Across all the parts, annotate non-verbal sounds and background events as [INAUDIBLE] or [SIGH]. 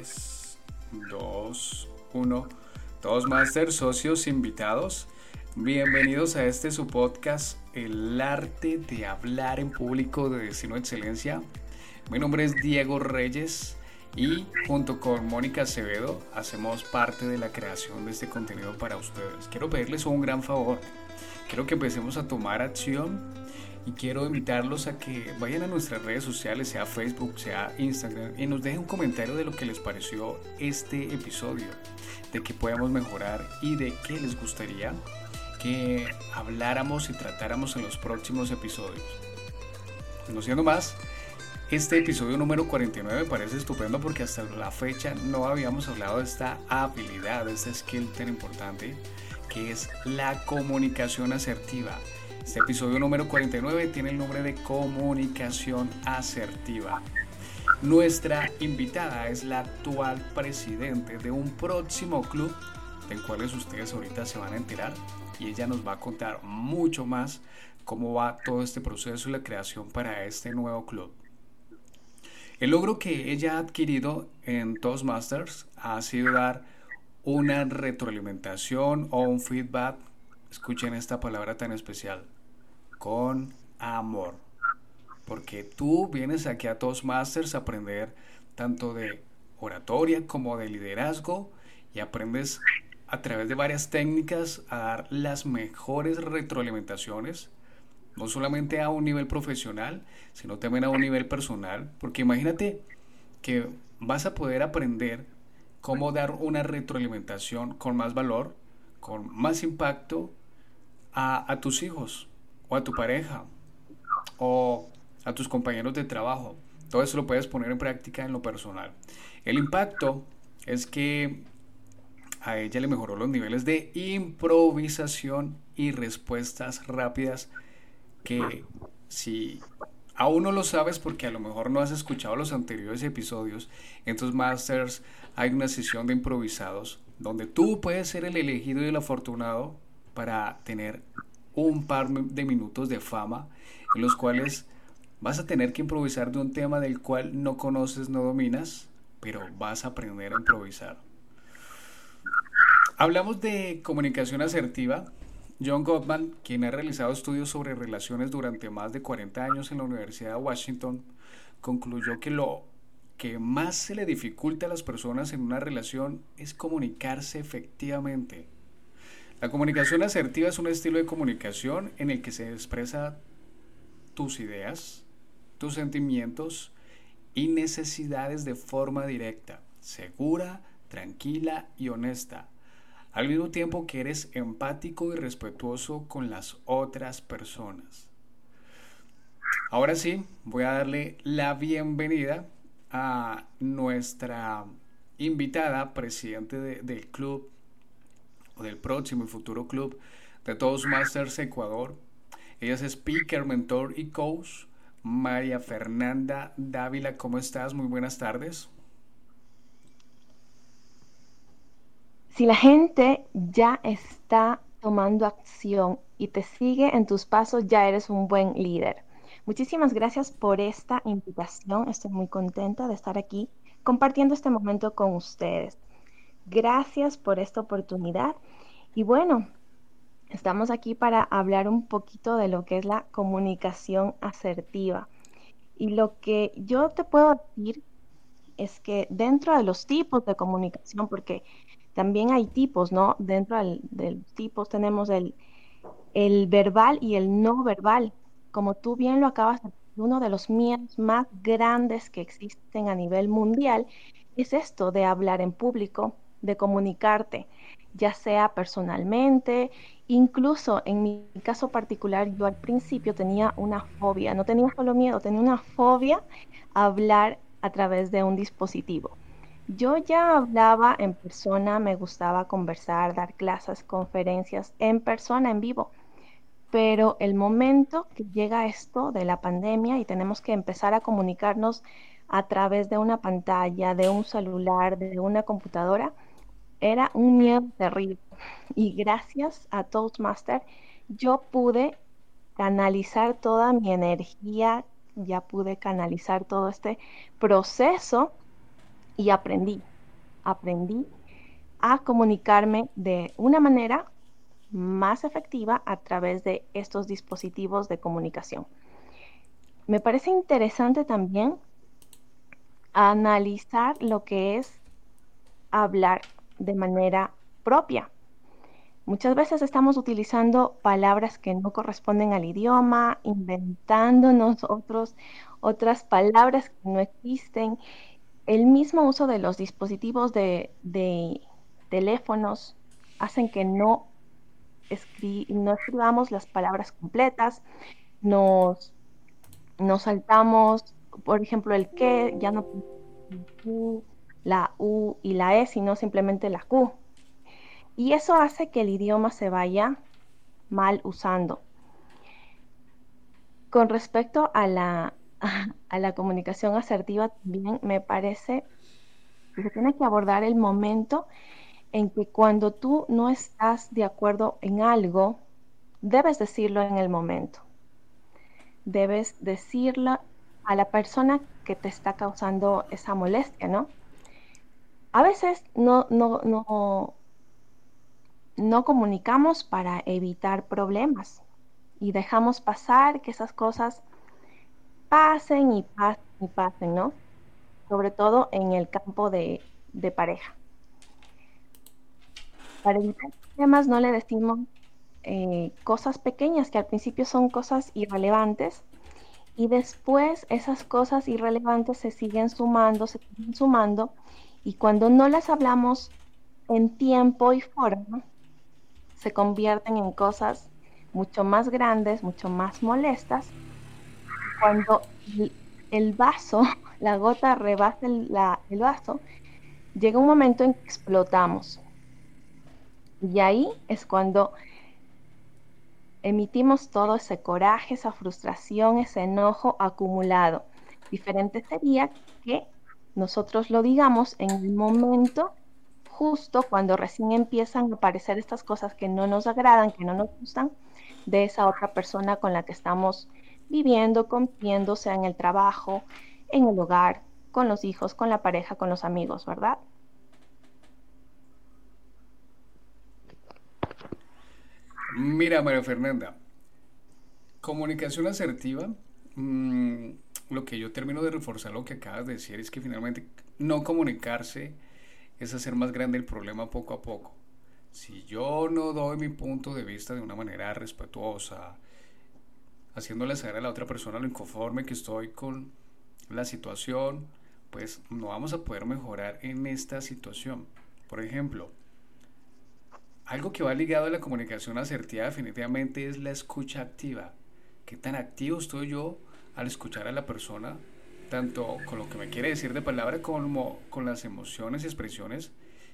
3, 2, 1. Todos Master, socios invitados. Bienvenidos a este su podcast, El arte de hablar en público de Destino Excelencia. Mi nombre es Diego Reyes y junto con Mónica Acevedo hacemos parte de la creación de este contenido para ustedes. Quiero pedirles un gran favor. Quiero que empecemos a tomar acción y quiero invitarlos a que vayan a nuestras redes sociales, sea Facebook, sea Instagram, y nos dejen un comentario de lo que les pareció este episodio, de que podamos mejorar y de qué les gustaría que habláramos y tratáramos en los próximos episodios. No siendo más, este episodio número 49 me parece estupendo porque hasta la fecha no habíamos hablado de esta habilidad, de este skill tan importante que es la comunicación asertiva. Este episodio número 49 tiene el nombre de comunicación asertiva. Nuestra invitada es la actual presidente de un próximo club del cual ustedes ahorita se van a enterar y ella nos va a contar mucho más cómo va todo este proceso y la creación para este nuevo club. El logro que ella ha adquirido en Toastmasters ha sido dar una retroalimentación o un feedback, escuchen esta palabra tan especial, con amor. Porque tú vienes aquí a Toastmasters a aprender tanto de oratoria como de liderazgo y aprendes a través de varias técnicas a dar las mejores retroalimentaciones, no solamente a un nivel profesional, sino también a un nivel personal, porque imagínate que vas a poder aprender cómo dar una retroalimentación con más valor, con más impacto a, tus hijos o a tu pareja o a tus compañeros de trabajo. Todo eso lo puedes poner en práctica en lo personal. El impacto es que a ella le mejoró los niveles de improvisación y respuestas rápidas que si aún no lo sabes porque a lo mejor no has escuchado los anteriores episodios, en tus masters hay una sesión de improvisados donde tú puedes ser el elegido y el afortunado para tener un par de minutos de fama en los cuales vas a tener que improvisar de un tema del cual no conoces, no dominas, pero vas a aprender a improvisar. Hablamos de comunicación asertiva. John Gottman, quien ha realizado estudios sobre relaciones durante más de 40 años en la Universidad de Washington, concluyó que lo que más se le dificulta a las personas en una relación es comunicarse efectivamente. La comunicación asertiva es un estilo de comunicación en el que se expresa tus ideas, tus sentimientos y necesidades de forma directa, segura, tranquila y honesta al mismo tiempo que eres empático y respetuoso con las otras personas. Ahora sí, voy a darle la bienvenida a nuestra invitada, presidente del club, del próximo y futuro club de Toastmasters Ecuador. Ella es speaker, mentor y coach. María Fernanda Dávila, ¿cómo estás? Muy buenas tardes. Si la gente ya está tomando acción y te sigue en tus pasos, ya eres un buen líder. Muchísimas gracias por esta invitación. Estoy muy contenta de estar aquí compartiendo este momento con ustedes. Gracias por esta oportunidad. Y bueno, estamos aquí para hablar un poquito de lo que es la comunicación asertiva. Y lo que yo te puedo decir es que dentro de los tipos de comunicación, porque también hay tipos, ¿no? Dentro del, del tipos tenemos el, el verbal y el no verbal. Como tú bien lo acabas de uno de los miedos más grandes que existen a nivel mundial es esto de hablar en público, de comunicarte, ya sea personalmente, incluso en mi caso particular, yo al principio tenía una fobia, no tenía solo miedo, tenía una fobia a hablar a través de un dispositivo. Yo ya hablaba en persona, me gustaba conversar, dar clases, conferencias en persona, en vivo. Pero el momento que llega esto de la pandemia y tenemos que empezar a comunicarnos a través de una pantalla, de un celular, de una computadora, era un miedo terrible. Y gracias a Toastmaster, yo pude canalizar toda mi energía, ya pude canalizar todo este proceso y aprendí, aprendí a comunicarme de una manera más efectiva a través de estos dispositivos de comunicación. Me parece interesante también analizar lo que es hablar de manera propia. Muchas veces estamos utilizando palabras que no corresponden al idioma, inventándonos otros, otras palabras que no existen. El mismo uso de los dispositivos de, de teléfonos hacen que no, escribamos las palabras completas, nos, nos saltamos, por ejemplo, el que, ya no la U y la E, sino simplemente la Q. Y eso hace que el idioma se vaya mal usando. Con respecto a la, [LAUGHS] a la comunicación asertiva, también me parece que se tiene que abordar el momento en que cuando tú no estás de acuerdo en algo, debes decirlo en el momento. Debes decirlo a la persona que te está causando esa molestia, ¿no? A veces no, no, no, no comunicamos para evitar problemas y dejamos pasar que esas cosas pasen y pasen y pasen, ¿no? Sobre todo en el campo de, de pareja. Para evitar problemas no le decimos eh, cosas pequeñas que al principio son cosas irrelevantes y después esas cosas irrelevantes se siguen sumando, se siguen sumando y cuando no las hablamos en tiempo y forma, se convierten en cosas mucho más grandes, mucho más molestas. Cuando el, vaso, [LAUGHS] la gota rebasa el, el vaso, llega un momento en que explotamos. Y ahí es cuando emitimos todo ese coraje, esa frustración, ese enojo acumulado. Diferente sería que nosotros lo digamos en el momento justo cuando recién empiezan a aparecer estas cosas que no nos agradan, que no nos gustan, de esa otra persona con la que estamos viviendo, conviviendo, sea en el trabajo, en el hogar, con los hijos, con la pareja, con los amigos, ¿verdad? Mira, María Fernanda, comunicación asertiva, mm, lo que yo termino de reforzar lo que acabas de decir es que finalmente no comunicarse es hacer más grande el problema poco a poco. Si yo no doy mi punto de vista de una manera respetuosa, haciéndole saber a la otra persona lo inconforme que estoy con la situación, pues no vamos a poder mejorar en esta situación. Por ejemplo, algo que va ligado a la comunicación asertiva definitivamente es la escucha activa. ¿Qué tan activo estoy yo al escuchar a la persona, tanto con lo que me quiere decir de palabra como con las emociones y expresiones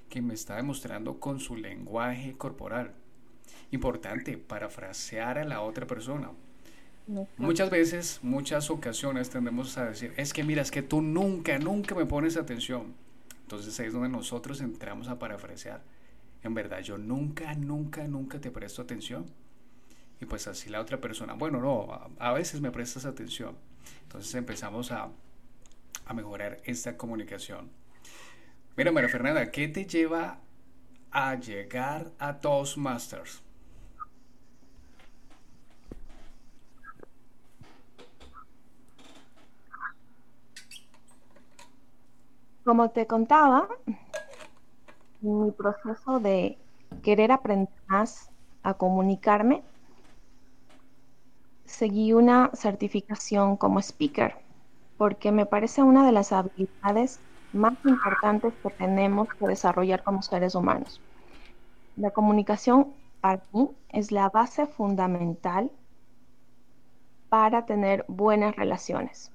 que me está demostrando con su lenguaje corporal? Importante, parafrasear a la otra persona. Muchas veces, muchas ocasiones tendemos a decir, es que mira, es que tú nunca, nunca me pones atención. Entonces ahí es donde nosotros entramos a parafrasear en verdad yo nunca, nunca, nunca te presto atención. Y pues así la otra persona, bueno, no, a, veces me prestas atención. Entonces empezamos a, a mejorar esta comunicación. Mira, María Fernanda, ¿qué te lleva a llegar a Toastmasters? Como te contaba, mi proceso de querer aprender más a comunicarme, seguí una certificación como speaker, porque me parece una de las habilidades más importantes que tenemos que desarrollar como seres humanos. La comunicación para mí es la base fundamental para tener buenas relaciones.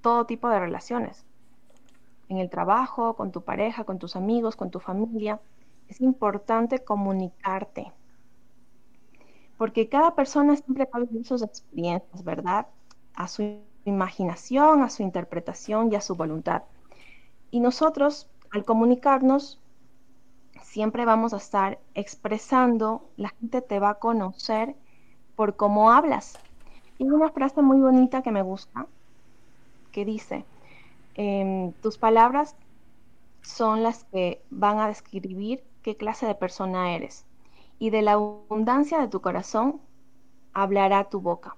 Todo tipo de relaciones en el trabajo, con tu pareja, con tus amigos, con tu familia. Es importante comunicarte. Porque cada persona siempre va a sus experiencias, ¿verdad? A su imaginación, a su interpretación y a su voluntad. Y nosotros, al comunicarnos, siempre vamos a estar expresando, la gente te va a conocer por cómo hablas. Y una frase muy bonita que me gusta, que dice, em, tus palabras son las que van a describir qué clase de persona eres. Y de la abundancia de tu corazón hablará tu boca.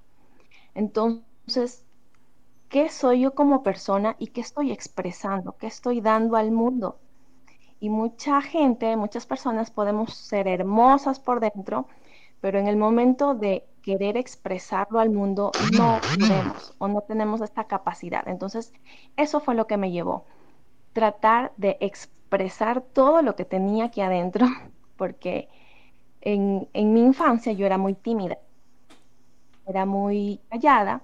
Entonces, ¿qué soy yo como persona y qué estoy expresando? ¿Qué estoy dando al mundo? Y mucha gente, muchas personas podemos ser hermosas por dentro, pero en el momento de querer expresarlo al mundo no podemos o no tenemos esta capacidad. Entonces, eso fue lo que me llevó. Tratar de expresar todo lo que tenía aquí adentro, [LAUGHS] porque en, en mi infancia yo era muy tímida, era muy callada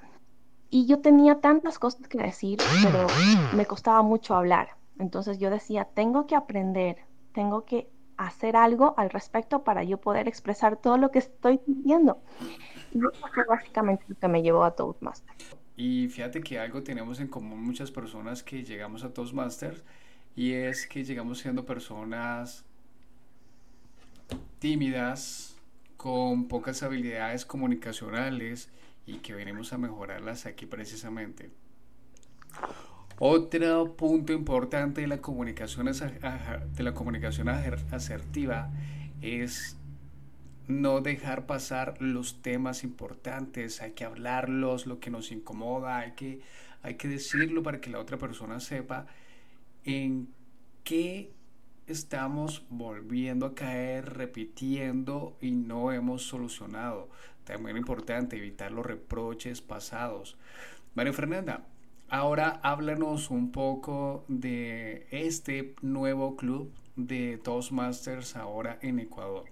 y yo tenía tantas cosas que decir, pero me costaba mucho hablar. Entonces yo decía, tengo que aprender, tengo que hacer algo al respecto para yo poder expresar todo lo que estoy sintiendo. Y eso fue básicamente lo que me llevó a Toastmasters. Y fíjate que algo tenemos en común muchas personas que llegamos a Toastmasters y es que llegamos siendo personas tímidas, con pocas habilidades comunicacionales y que venimos a mejorarlas aquí precisamente. Otro punto importante de la comunicación, de la comunicación asertiva es no dejar pasar los temas importantes, hay que hablarlos, lo que nos incomoda, hay que, hay que decirlo para que la otra persona sepa en qué estamos volviendo a caer, repitiendo y no hemos solucionado. También importante evitar los reproches pasados. María Fernanda, Ahora háblanos un poco de este nuevo club de Toastmasters ahora en Ecuador.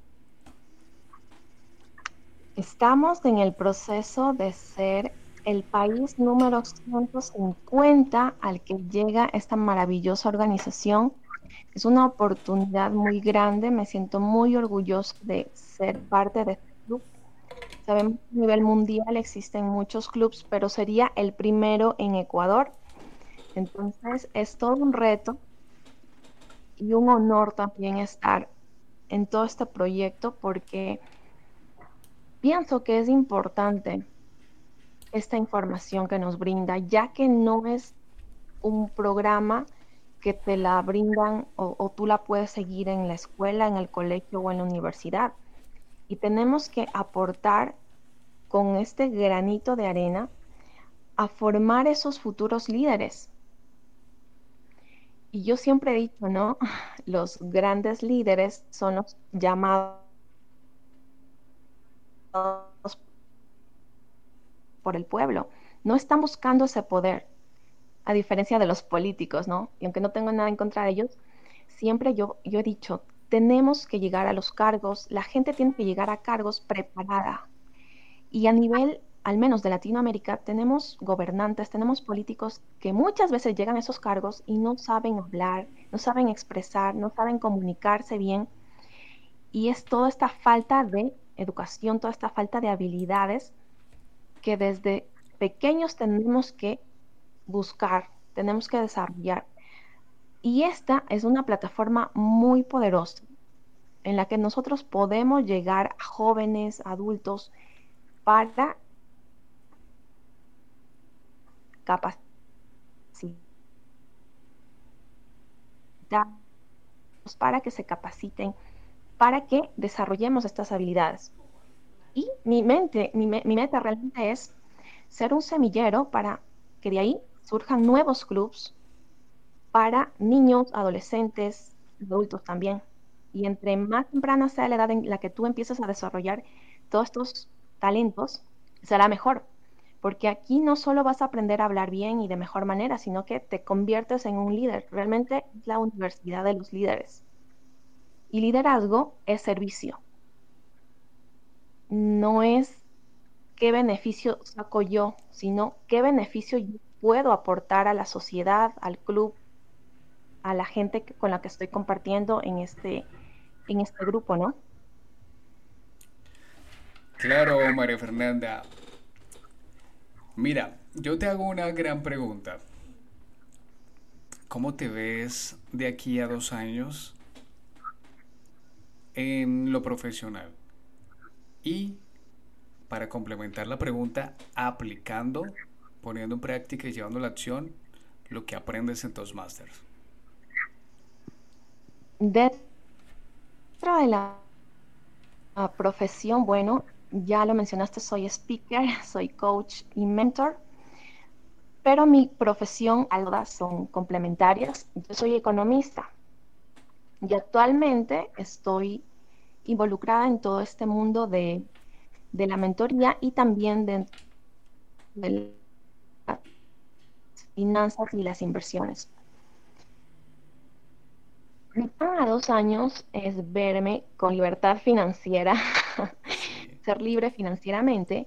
Estamos en el proceso de ser el país número 150 al que llega esta maravillosa organización. Es una oportunidad muy grande, me siento muy orgulloso de ser parte de este club Sabemos que a nivel mundial existen muchos clubes, pero sería el primero en Ecuador. Entonces es todo un reto y un honor también estar en todo este proyecto porque pienso que es importante esta información que nos brinda, ya que no es un programa que te la brindan o, tú la puedes seguir en la escuela, en el colegio o en la universidad. Y tenemos que aportar con este granito de arena a formar esos futuros líderes. Y yo siempre he dicho, ¿no? [LAUGHS] Los grandes líderes son los llamados por el pueblo. No están buscando ese poder, a diferencia de los políticos, ¿no? Y aunque no tengo nada en contra de ellos, siempre yo, yo he dicho, tenemos que llegar a los cargos, la gente tiene que llegar a cargos preparada, y a nivel, al menos de Latinoamérica, tenemos gobernantes, tenemos políticos que muchas veces llegan a esos cargos y no saben hablar, no saben expresar, no saben comunicarse bien. Y es toda esta falta de educación, toda esta falta de habilidades que desde pequeños tenemos que buscar, tenemos que desarrollar. Y esta es una plataforma muy poderosa en la que nosotros podemos llegar a jóvenes, adultos, para capacitar para que se capaciten, para que desarrollemos estas habilidades. Y mi mente, mi, mi, meta realmente es ser un semillero para que de ahí surjan nuevos clubs para niños, adolescentes, adultos también. Y entre más temprana sea la edad en la que tú empieces a desarrollar todos estos talentos, será mejor. Porque aquí no solo vas a aprender a hablar bien y de mejor manera, sino que te conviertes en un líder. Realmente es la universidad de los líderes. Y liderazgo es servicio. No es qué beneficio saco yo, sino qué beneficio yo puedo aportar a la sociedad, al club, a la gente con la que estoy compartiendo en este, en este grupo, ¿no? Claro, María Fernanda. Mira, yo te hago una gran pregunta. ¿Cómo te ves de aquí a dos años en lo profesional? Y para complementar la pregunta, aplicando, poniendo en práctica y llevando la acción lo que aprendes en Toastmasters? Dentro de la profesión, bueno, ya lo mencionaste, soy speaker, [LAUGHS] soy coach y mentor, pero mi profesión, algo son complementarias. Yo soy economista y actualmente estoy involucrada en todo este mundo de, la mentoría y también de, de las finanzas y las inversiones. Mi plan a dos años es verme con libertad financiera, [LAUGHS] ser libre financieramente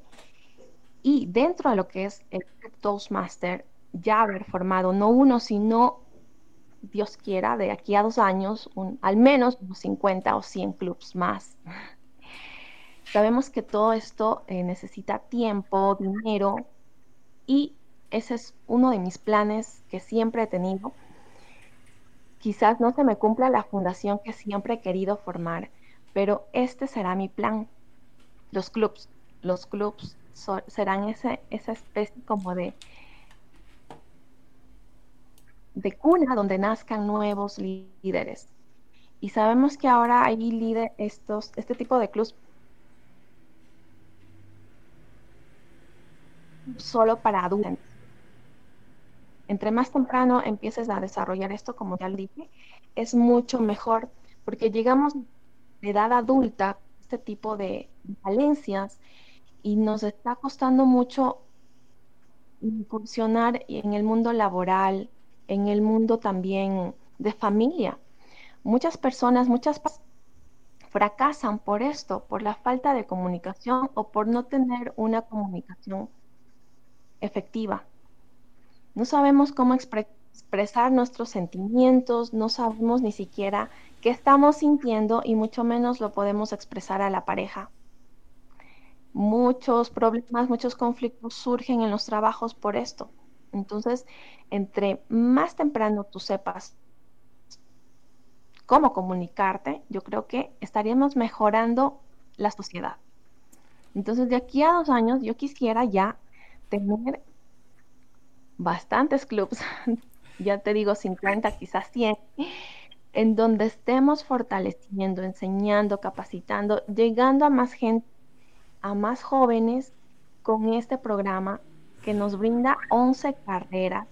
y dentro de lo que es el Toastmaster, ya haber formado no uno, sino, Dios quiera, de aquí a dos años, al menos unos 50 o 100 clubs más. Sabemos que todo esto eh, necesita tiempo, dinero y ese es uno de mis planes que siempre he tenido Quizás no se me cumpla la fundación que siempre he querido formar, pero este será mi plan. Los clubs, los clubs serán esa especie como de, de cuna donde nazcan nuevos líderes. Y sabemos que ahora hay líderes, estos, este tipo de clubs solo para adultos entre más temprano empieces a desarrollar esto, como ya dije, es mucho mejor, porque llegamos de edad adulta, este tipo de valencias, y nos está costando mucho funcionar en el mundo laboral, en el mundo también de familia. Muchas personas, muchas fracasan por esto, por la falta de comunicación o por no tener una comunicación efectiva. No sabemos cómo expresar nuestros sentimientos, no sabemos ni siquiera qué estamos sintiendo y mucho menos lo podemos expresar a la pareja. Muchos problemas, muchos conflictos surgen en los trabajos por esto. Entonces, entre más temprano tú sepas cómo comunicarte, yo creo que estaríamos mejorando la sociedad. Entonces, de aquí a dos años, yo quisiera ya tener bastantes clubs, [LAUGHS] ya te digo 50, quizás 100, en donde estemos fortaleciendo, enseñando, capacitando, llegando a más gente, a más jóvenes con este programa que nos brinda 11 carreras,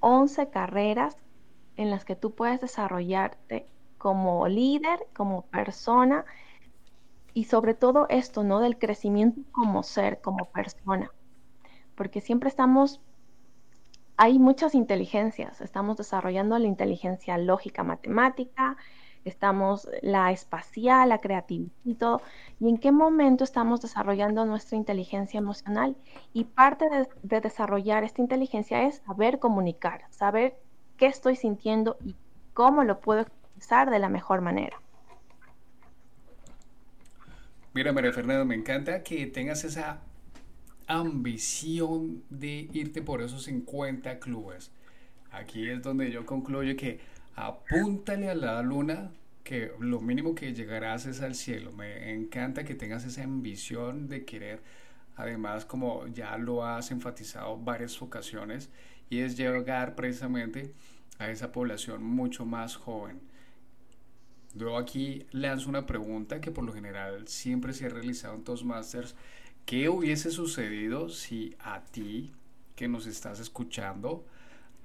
11 carreras en las que tú puedes desarrollarte como líder, como persona y sobre todo esto, ¿no? Del crecimiento como ser, como persona. Porque siempre estamos hay muchas inteligencias. Estamos desarrollando la inteligencia lógica matemática, estamos la espacial, la creatividad y todo. ¿Y en qué momento estamos desarrollando nuestra inteligencia emocional? Y parte de, de desarrollar esta inteligencia es saber comunicar, saber qué estoy sintiendo y cómo lo puedo expresar de la mejor manera. Mira, María Fernanda, me encanta que tengas esa ambición de irte por esos 50 clubes. Aquí es donde yo concluyo que apúntale a la luna que lo mínimo que llegarás es al cielo. Me encanta que tengas esa ambición de querer, además como ya lo has enfatizado varias ocasiones, y es llegar precisamente a esa población mucho más joven. Yo aquí lanzo una pregunta que por lo general siempre se ha realizado en Toastmasters ¿Qué hubiese sucedido si a ti, que nos estás escuchando,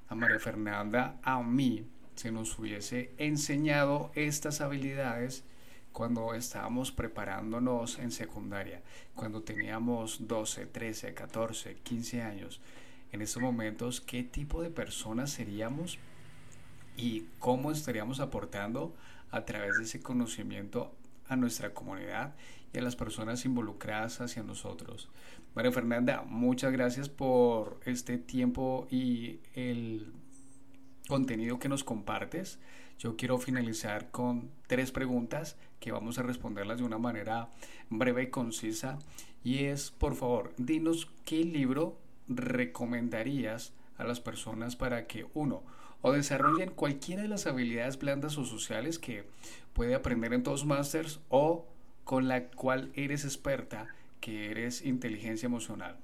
a María Fernanda, a mí, se nos hubiese enseñado estas habilidades cuando estábamos preparándonos en secundaria, cuando teníamos 12, 13, 14, 15 años? En estos momentos, ¿qué tipo de personas seríamos y cómo estaríamos aportando a través de ese conocimiento a nuestra comunidad y a las personas involucradas hacia nosotros. María Fernanda, muchas gracias por este tiempo y el contenido que nos compartes. Yo quiero finalizar con tres preguntas que vamos a responderlas de una manera breve y concisa. Y es, por favor, dinos qué libro recomendarías a las personas para que, uno, o desarrollen cualquiera de las habilidades blandas o sociales que puede aprender en Toastmasters o con la cual eres experta, que eres inteligencia emocional?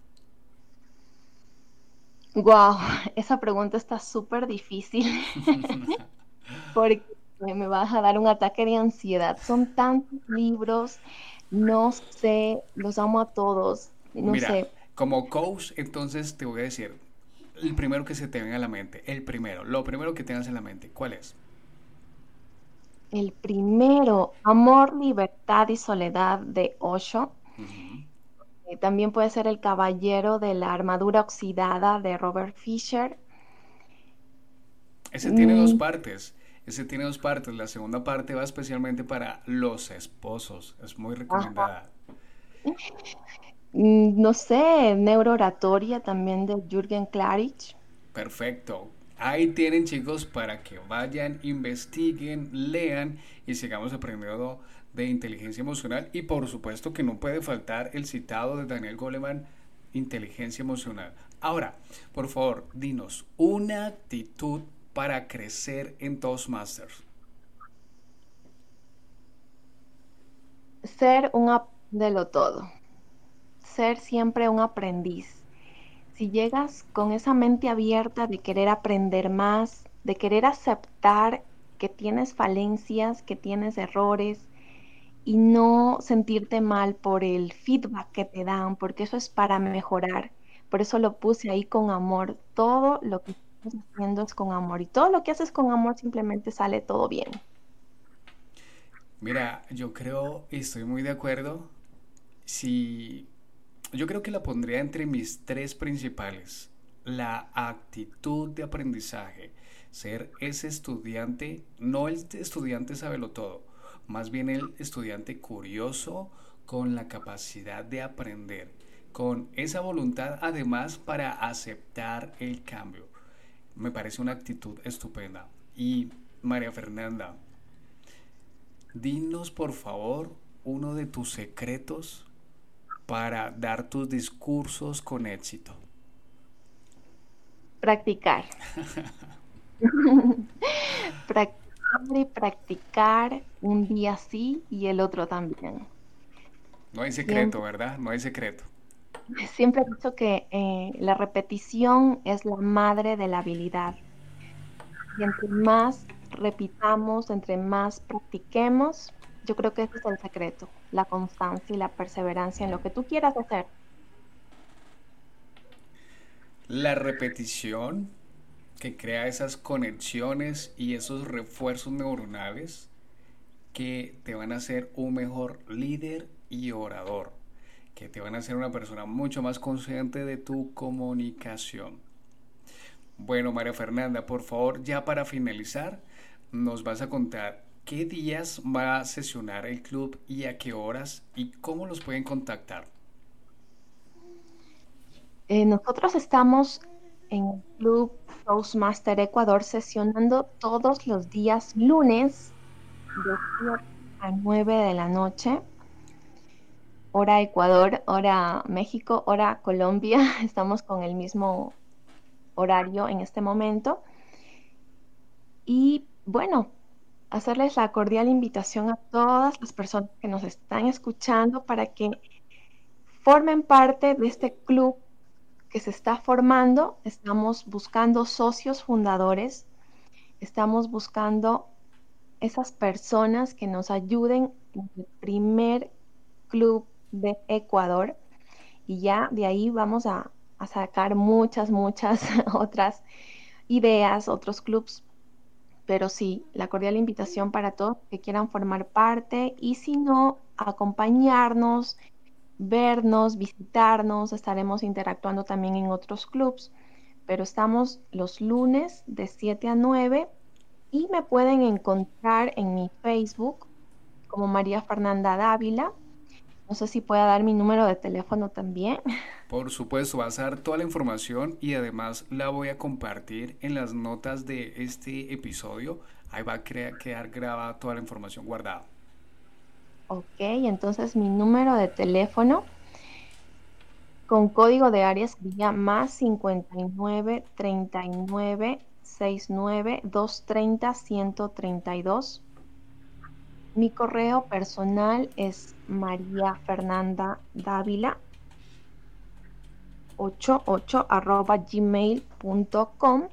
Wow, esa pregunta está súper difícil [LAUGHS] porque me vas a dar un ataque de ansiedad. Son tantos libros, no sé, los amo a todos, no Mira, sé. como coach, entonces te voy a decir, el primero que se te venga a la mente, el primero, lo primero que tengas en la mente, ¿cuál es? El primero, Amor, Libertad y Soledad de Osho. Eh, También puede ser El Caballero de la Armadura Oxidada de Robert Fisher. Ese tiene dos Mm, partes. Ese tiene dos partes. La segunda parte va especialmente para los esposos. Es muy recomendada. Mm, No sé, Neurooratoria también de Jürgen Klarich. Perfecto. Ahí tienen chicos para que vayan, investiguen, lean y sigamos aprendiendo de inteligencia emocional. Y por supuesto que no puede faltar el citado de Daniel Goleman, inteligencia emocional. Ahora, por favor, dinos una actitud para crecer en Toastmasters. Ser un de lo todo, ser siempre un aprendiz. Si llegas con esa mente abierta de querer aprender más, de querer aceptar que tienes falencias, que tienes errores y no sentirte mal por el feedback que te dan, porque eso es para mejorar. Por eso lo puse ahí con amor. Todo lo que estás haciendo es con amor y todo lo que haces con amor simplemente sale todo bien. Mira, yo creo, estoy muy de acuerdo, si yo creo que la pondría entre mis tres principales. La actitud de aprendizaje, ser ese estudiante, no el estudiante todo, más bien el estudiante curioso con la capacidad de aprender, con esa voluntad además para aceptar el cambio. Me parece una actitud estupenda. Y María Fernanda, Dinos por favor uno de tus secretos para dar tus discursos con éxito. Practicar. [LAUGHS] Practicar y practicar un día sí y el otro también. No hay secreto, Siempre, ¿verdad? No hay secreto. siempre he dicho que eh, la repetición es la madre de la habilidad. Y entre más repitamos, entre más practiquemos, yo creo que ese es el secreto, la constancia y la perseverancia en lo que tú quieras hacer. La repetición que crea esas conexiones y esos refuerzos neuronales que te van a hacer un mejor líder y orador, que te van a hacer una persona mucho más consciente de tu comunicación. Bueno, María Fernanda, por favor, ya para finalizar, nos vas a contar qué días va a sesionar el club y a qué horas y cómo los pueden contactar. Eh, nosotros estamos en el Club Toastmaster Ecuador sesionando todos los días lunes de 7 a 9 de la noche, hora Ecuador, hora México, hora Colombia. [LAUGHS] Estamos con el mismo horario en este momento. Y bueno, hacerles la cordial invitación a todas las personas que nos están escuchando para que formen parte de este club que se está formando. Estamos buscando socios fundadores, estamos buscando esas personas que nos ayuden en el primer club de Ecuador y ya de ahí vamos a, sacar muchas, muchas [LAUGHS] otras ideas, otros clubs. Pero sí, la cordial invitación para todos que quieran formar parte y si no, acompañarnos vernos, visitarnos, estaremos interactuando también en otros clubs, pero estamos los lunes de 7 a 9 y me pueden encontrar en mi Facebook como María Fernanda Dávila. No sé si pueda dar mi número de teléfono también. Por supuesto, vas a dar toda la información y además la voy a compartir en las notas de este episodio. Ahí va a quedar grabada toda la información guardada. Ok, entonces mi número de teléfono con código de área sería más 59 39 69 230 132. Mi correo personal es María Fernanda Dávila gmail.com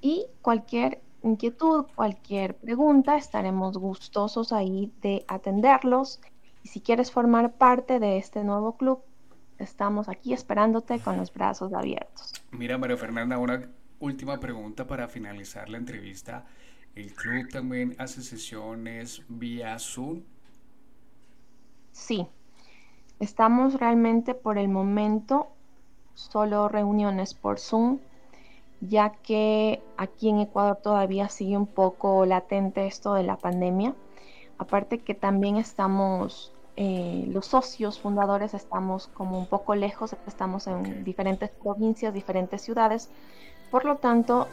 y cualquier inquietud, cualquier pregunta, estaremos gustosos ahí de atenderlos. Y si quieres formar parte de este nuevo club, estamos aquí esperándote con los brazos abiertos. Mira, María Fernanda, una última pregunta para finalizar la entrevista. ¿El club también hace sesiones vía Zoom? Sí, estamos realmente por el momento solo reuniones por Zoom ya que aquí en Ecuador todavía sigue un poco latente esto de la pandemia. Aparte que también estamos, eh, los socios fundadores estamos como un poco lejos, estamos en diferentes provincias, diferentes ciudades. Por lo tanto,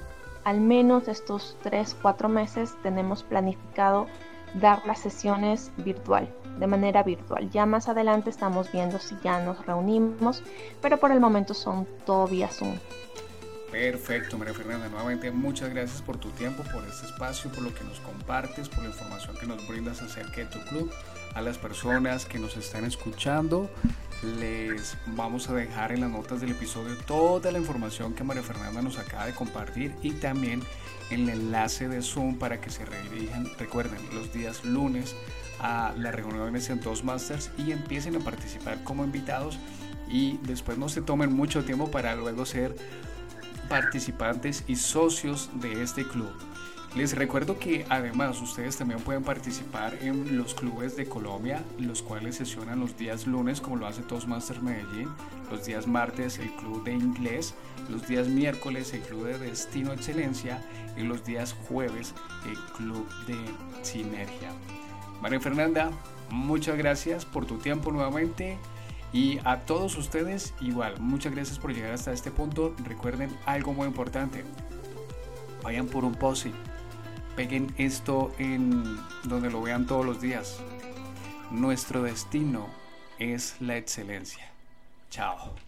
al menos estos tres, cuatro meses tenemos planificado dar las sesiones virtual, de manera virtual. Ya más adelante estamos viendo si ya nos reunimos, pero por el momento son todo vía Zoom. Perfecto, María Fernanda. Nuevamente muchas gracias por tu tiempo, por este espacio, por lo que nos compartes, por la información que nos brindas acerca de tu club. A las personas que nos están escuchando, les vamos a dejar en las notas del episodio toda la información que María Fernanda nos acaba de compartir y también el enlace de Zoom para que se redirijan, recuerden, los días lunes a las reuniones en Toastmasters y empiecen a participar como invitados y después no se tomen mucho tiempo para luego ser participantes y socios de este club. Les recuerdo que además ustedes también pueden participar en los clubes de Colombia, los cuales sesionan los días lunes, como lo hace Toastmasters Medellín, los días martes el club de inglés, los días miércoles el club de Destino Excelencia y los días jueves el club de Sinergia. María Fernanda, muchas gracias por tu tiempo nuevamente. Y a todos ustedes, igual, muchas gracias por llegar hasta este punto. Recuerden algo muy importante. Vayan por un pose. Peguen esto en donde lo vean todos los días. Nuestro destino es la excelencia. Chao.